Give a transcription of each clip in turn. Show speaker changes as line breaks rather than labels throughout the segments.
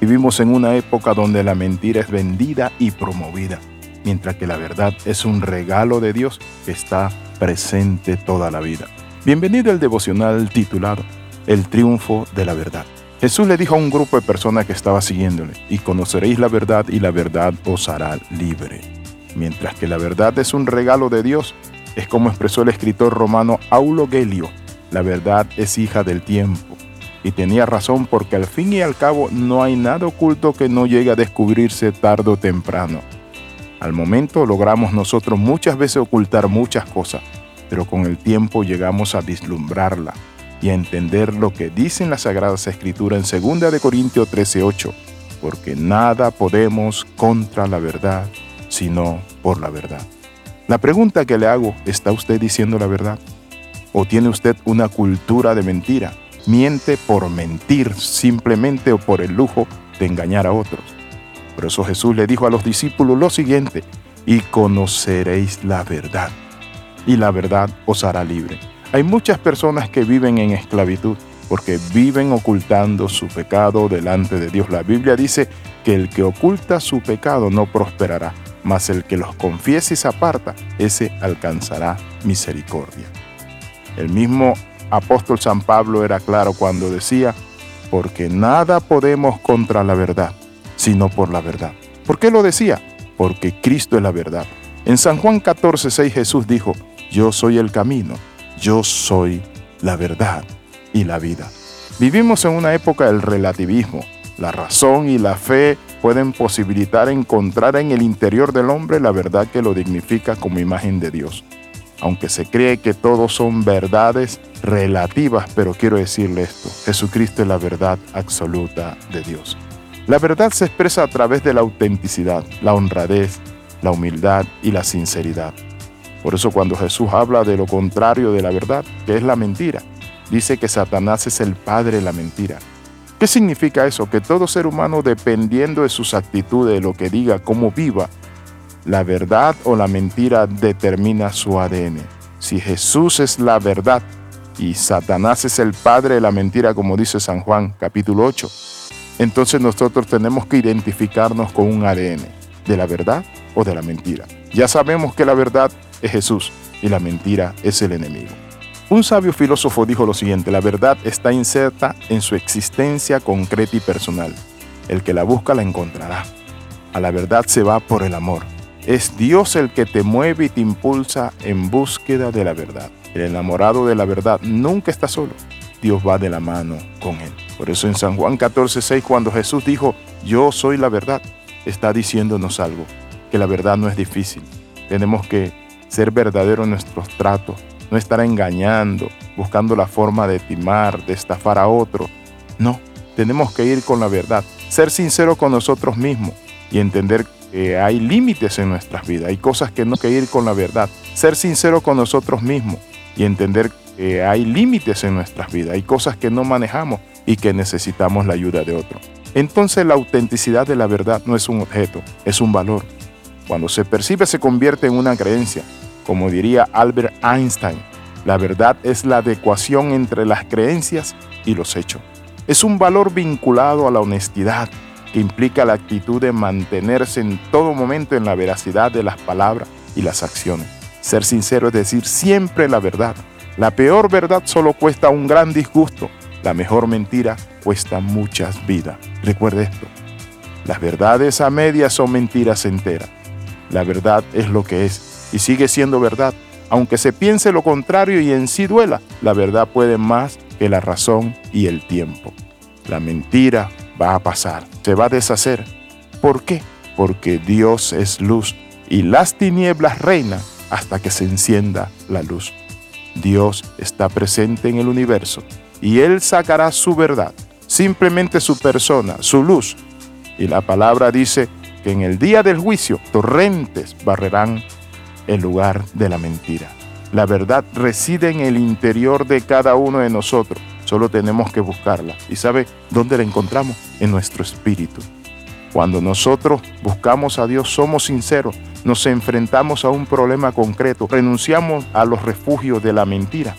Vivimos en una época donde la mentira es vendida y promovida, mientras que la verdad es un regalo de Dios que está presente toda la vida. Bienvenido al devocional titulado El triunfo de la verdad. Jesús le dijo a un grupo de personas que estaba siguiéndole, y conoceréis la verdad y la verdad os hará libre. Mientras que la verdad es un regalo de Dios, es como expresó el escritor romano Aulo Gelio, la verdad es hija del tiempo. Y tenía razón porque al fin y al cabo no hay nada oculto que no llegue a descubrirse tarde o temprano. Al momento logramos nosotros muchas veces ocultar muchas cosas, pero con el tiempo llegamos a vislumbrarla y a entender lo que dicen las Sagradas Escrituras en 2 de Corintios 13:8, porque nada podemos contra la verdad, sino por la verdad. La pregunta que le hago, ¿está usted diciendo la verdad? ¿O tiene usted una cultura de mentira? Miente por mentir simplemente o por el lujo de engañar a otros. Por eso Jesús le dijo a los discípulos lo siguiente, y conoceréis la verdad, y la verdad os hará libre. Hay muchas personas que viven en esclavitud porque viven ocultando su pecado delante de Dios. La Biblia dice que el que oculta su pecado no prosperará, mas el que los confiesa y se aparta, ese alcanzará misericordia. El mismo apóstol San Pablo era claro cuando decía, porque nada podemos contra la verdad, sino por la verdad. ¿Por qué lo decía? Porque Cristo es la verdad. En San Juan 14, 6 Jesús dijo, yo soy el camino yo soy la verdad y la vida. Vivimos en una época del relativismo. La razón y la fe pueden posibilitar encontrar en el interior del hombre la verdad que lo dignifica como imagen de Dios. Aunque se cree que todos son verdades relativas, pero quiero decirle esto, Jesucristo es la verdad absoluta de Dios. La verdad se expresa a través de la autenticidad, la honradez, la humildad y la sinceridad. Por eso cuando Jesús habla de lo contrario de la verdad, que es la mentira, dice que Satanás es el padre de la mentira. ¿Qué significa eso? Que todo ser humano, dependiendo de sus actitudes, de lo que diga, cómo viva, la verdad o la mentira determina su ADN. Si Jesús es la verdad y Satanás es el padre de la mentira, como dice San Juan capítulo 8, entonces nosotros tenemos que identificarnos con un ADN, de la verdad o de la mentira. Ya sabemos que la verdad es Jesús y la mentira es el enemigo. Un sabio filósofo dijo lo siguiente, la verdad está inserta en su existencia concreta y personal. El que la busca la encontrará. A la verdad se va por el amor. Es Dios el que te mueve y te impulsa en búsqueda de la verdad. El enamorado de la verdad nunca está solo. Dios va de la mano con él. Por eso en San Juan 14:6 cuando Jesús dijo, "Yo soy la verdad", está diciéndonos algo, que la verdad no es difícil. Tenemos que ser verdadero en nuestros tratos, no estar engañando, buscando la forma de timar, de estafar a otro. No, tenemos que ir con la verdad, ser sincero con nosotros mismos y entender que hay límites en nuestras vidas, hay cosas que no hay que ir con la verdad, ser sincero con nosotros mismos y entender que hay límites en nuestras vidas, hay cosas que no manejamos y que necesitamos la ayuda de otro. Entonces la autenticidad de la verdad no es un objeto, es un valor. Cuando se percibe se convierte en una creencia. Como diría Albert Einstein, la verdad es la adecuación entre las creencias y los hechos. Es un valor vinculado a la honestidad, que implica la actitud de mantenerse en todo momento en la veracidad de las palabras y las acciones. Ser sincero es decir siempre la verdad. La peor verdad solo cuesta un gran disgusto. La mejor mentira cuesta muchas vidas. Recuerde esto. Las verdades a medias son mentiras enteras. La verdad es lo que es y sigue siendo verdad. Aunque se piense lo contrario y en sí duela, la verdad puede más que la razón y el tiempo. La mentira va a pasar, se va a deshacer. ¿Por qué? Porque Dios es luz y las tinieblas reinan hasta que se encienda la luz. Dios está presente en el universo y Él sacará su verdad, simplemente su persona, su luz. Y la palabra dice, que en el día del juicio torrentes barrerán el lugar de la mentira. La verdad reside en el interior de cada uno de nosotros. Solo tenemos que buscarla. ¿Y sabe dónde la encontramos? En nuestro espíritu. Cuando nosotros buscamos a Dios, somos sinceros, nos enfrentamos a un problema concreto, renunciamos a los refugios de la mentira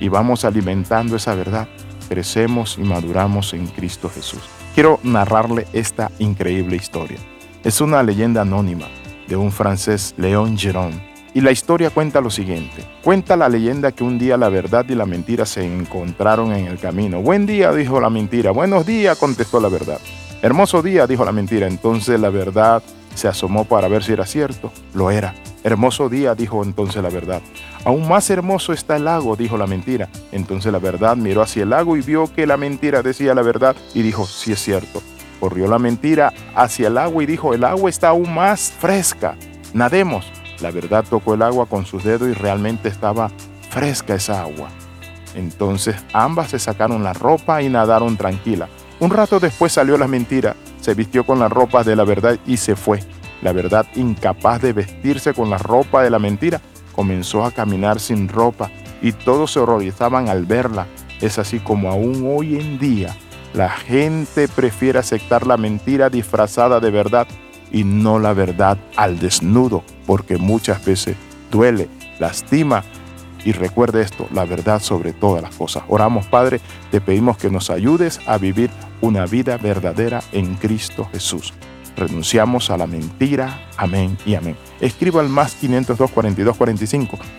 y vamos alimentando esa verdad crecemos y maduramos en Cristo Jesús. Quiero narrarle esta increíble historia. Es una leyenda anónima de un francés, Léon Geron. Y la historia cuenta lo siguiente. Cuenta la leyenda que un día la verdad y la mentira se encontraron en el camino. Buen día, dijo la mentira. Buenos días, contestó la verdad. Hermoso día, dijo la mentira. Entonces la verdad se asomó para ver si era cierto. Lo era. Hermoso día, dijo entonces la verdad. Aún más hermoso está el lago, dijo la mentira. Entonces la verdad miró hacia el lago y vio que la mentira decía la verdad y dijo, sí es cierto. Corrió la mentira hacia el agua y dijo, el agua está aún más fresca. Nademos. La verdad tocó el agua con sus dedos y realmente estaba fresca esa agua. Entonces ambas se sacaron la ropa y nadaron tranquila. Un rato después salió la mentira, se vistió con las ropas de la verdad y se fue. La verdad, incapaz de vestirse con la ropa de la mentira, comenzó a caminar sin ropa y todos se horrorizaban al verla. Es así como aún hoy en día la gente prefiere aceptar la mentira disfrazada de verdad y no la verdad al desnudo, porque muchas veces duele, lastima. Y recuerde esto, la verdad sobre todas las cosas. Oramos, Padre, te pedimos que nos ayudes a vivir una vida verdadera en Cristo Jesús. Renunciamos a la mentira. Amén y amén. Escriba al más 502 42 45